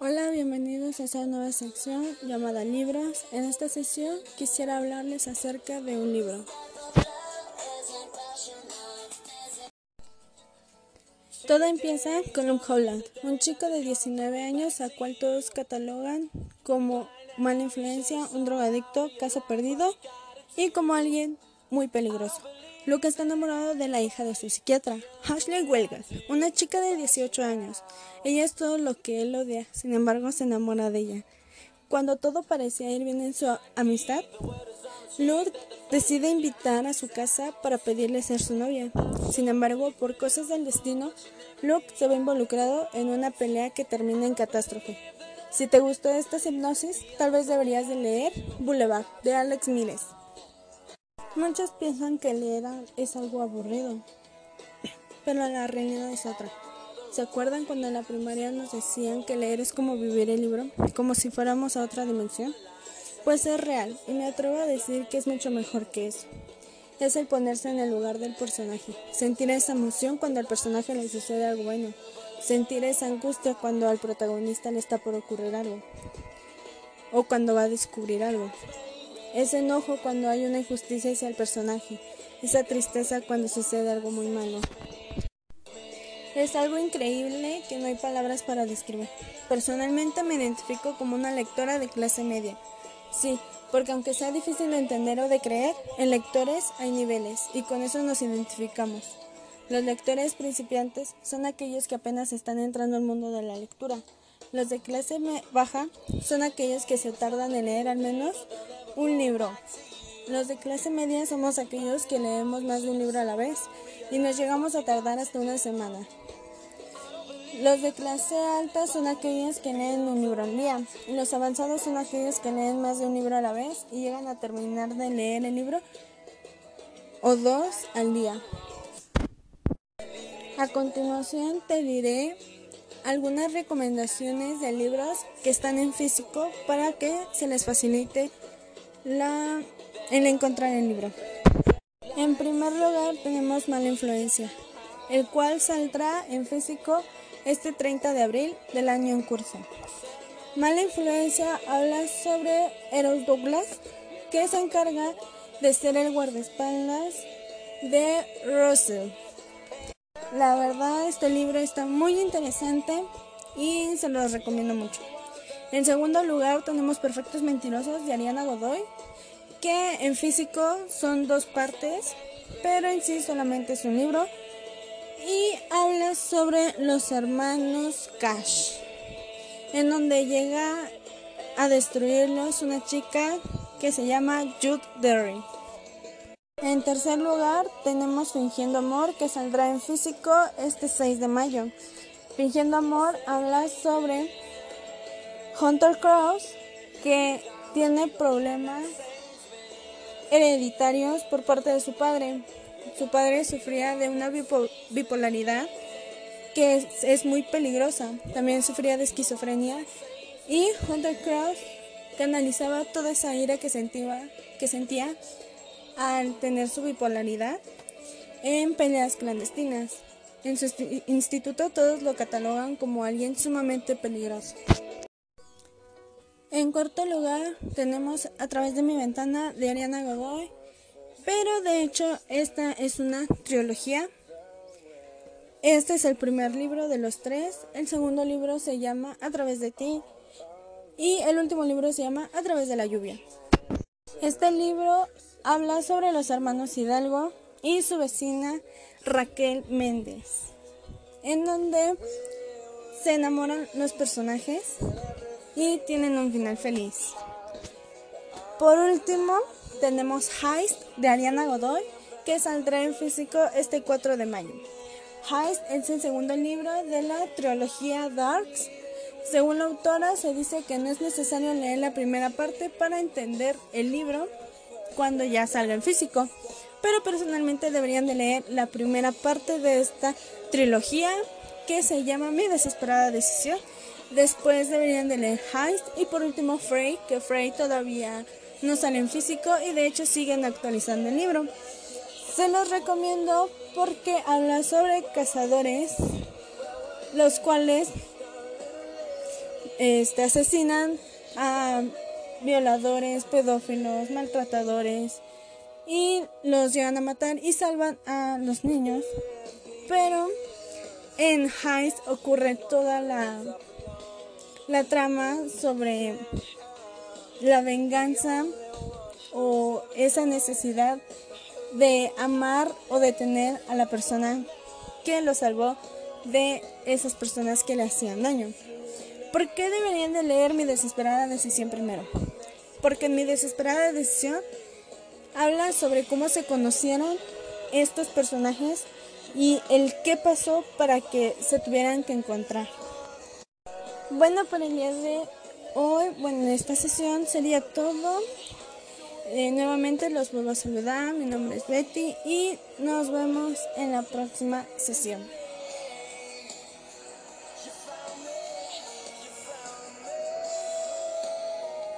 Hola, bienvenidos a esta nueva sección llamada Libros. En esta sesión quisiera hablarles acerca de un libro. Todo empieza con Luke Holland, un chico de 19 años al cual todos catalogan como mala influencia, un drogadicto, caso perdido y como alguien muy peligroso. Luke está enamorado de la hija de su psiquiatra, Ashley Welgas, una chica de 18 años. Ella es todo lo que él odia, sin embargo se enamora de ella. Cuando todo parecía ir bien en su amistad, Luke decide invitar a su casa para pedirle ser su novia. Sin embargo, por cosas del destino, Luke se ve involucrado en una pelea que termina en catástrofe. Si te gustó esta hipnosis, tal vez deberías de leer Boulevard de Alex Miles. Muchos piensan que leer es algo aburrido, pero la realidad es otra. ¿Se acuerdan cuando en la primaria nos decían que leer es como vivir el libro, como si fuéramos a otra dimensión? Pues es real, y me atrevo a decir que es mucho mejor que eso es el ponerse en el lugar del personaje, sentir esa emoción cuando al personaje le sucede algo bueno, sentir esa angustia cuando al protagonista le está por ocurrir algo o cuando va a descubrir algo, ese enojo cuando hay una injusticia hacia el personaje, esa tristeza cuando sucede algo muy malo. Es algo increíble que no hay palabras para describir. Personalmente me identifico como una lectora de clase media. Sí, porque aunque sea difícil de entender o de creer, en lectores hay niveles y con eso nos identificamos. Los lectores principiantes son aquellos que apenas están entrando al mundo de la lectura. Los de clase baja son aquellos que se tardan en leer al menos un libro. Los de clase media somos aquellos que leemos más de un libro a la vez y nos llegamos a tardar hasta una semana. Los de clase alta son aquellos que leen un libro al día. Los avanzados son aquellos que leen más de un libro a la vez y llegan a terminar de leer el libro o dos al día. A continuación te diré algunas recomendaciones de libros que están en físico para que se les facilite la, el encontrar el libro. En primer lugar tenemos Mala Influencia, el cual saldrá en físico este 30 de abril del año en curso. Mala influencia habla sobre Eros Douglas, que se encarga de ser el guardaespaldas de Russell. La verdad, este libro está muy interesante y se lo recomiendo mucho. En segundo lugar, tenemos Perfectos Mentirosos de Ariana Godoy, que en físico son dos partes, pero en sí solamente es un libro y habla sobre los hermanos Cash, en donde llega a destruirlos una chica que se llama Jude Derry. En tercer lugar tenemos Fingiendo Amor que saldrá en físico este 6 de mayo. Fingiendo Amor habla sobre Hunter Cross que tiene problemas hereditarios por parte de su padre. Su padre sufría de una bipolaridad que es, muy peligrosa. También sufría de esquizofrenia. Y Hunter Cross canalizaba toda esa ira que sentía, que sentía al tener su bipolaridad en peleas clandestinas. En su instituto todos lo catalogan como alguien sumamente peligroso. En cuarto lugar tenemos A través de mi ventana de Ariana Godoy, pero de hecho esta es una trilogía. Este es el primer libro de los tres. El segundo libro se llama A través de ti. Y el último libro se llama A través de la lluvia. Este libro habla sobre los hermanos Hidalgo y su vecina Raquel Méndez, en donde se enamoran los personajes y tienen un final feliz. Por último, tenemos Heist de Ariana Godoy, que saldrá en físico este 4 de mayo. Heist es el segundo libro de la trilogía Darks. Según la autora, se dice que no es necesario leer la primera parte para entender el libro cuando ya salga en físico, pero personalmente deberían de leer la primera parte de esta trilogía que se llama Mi desesperada decisión. Después deberían de leer Heist y por último Frey, que Frey todavía no sale en físico y de hecho siguen actualizando el libro. Se los recomiendo porque habla sobre cazadores, los cuales este, asesinan a violadores, pedófilos, maltratadores y los llegan a matar y salvan a los niños. Pero en Heist ocurre toda la, la trama sobre la venganza o esa necesidad de amar o de tener a la persona que lo salvó de esas personas que le hacían daño. ¿Por qué deberían de leer mi desesperada decisión primero? Porque en mi desesperada decisión habla sobre cómo se conocieron estos personajes y el qué pasó para que se tuvieran que encontrar. Bueno, por el día de hoy, bueno, en esta sesión sería todo. Eh, nuevamente los vuelvo a saludar, mi nombre es Betty y nos vemos en la próxima sesión.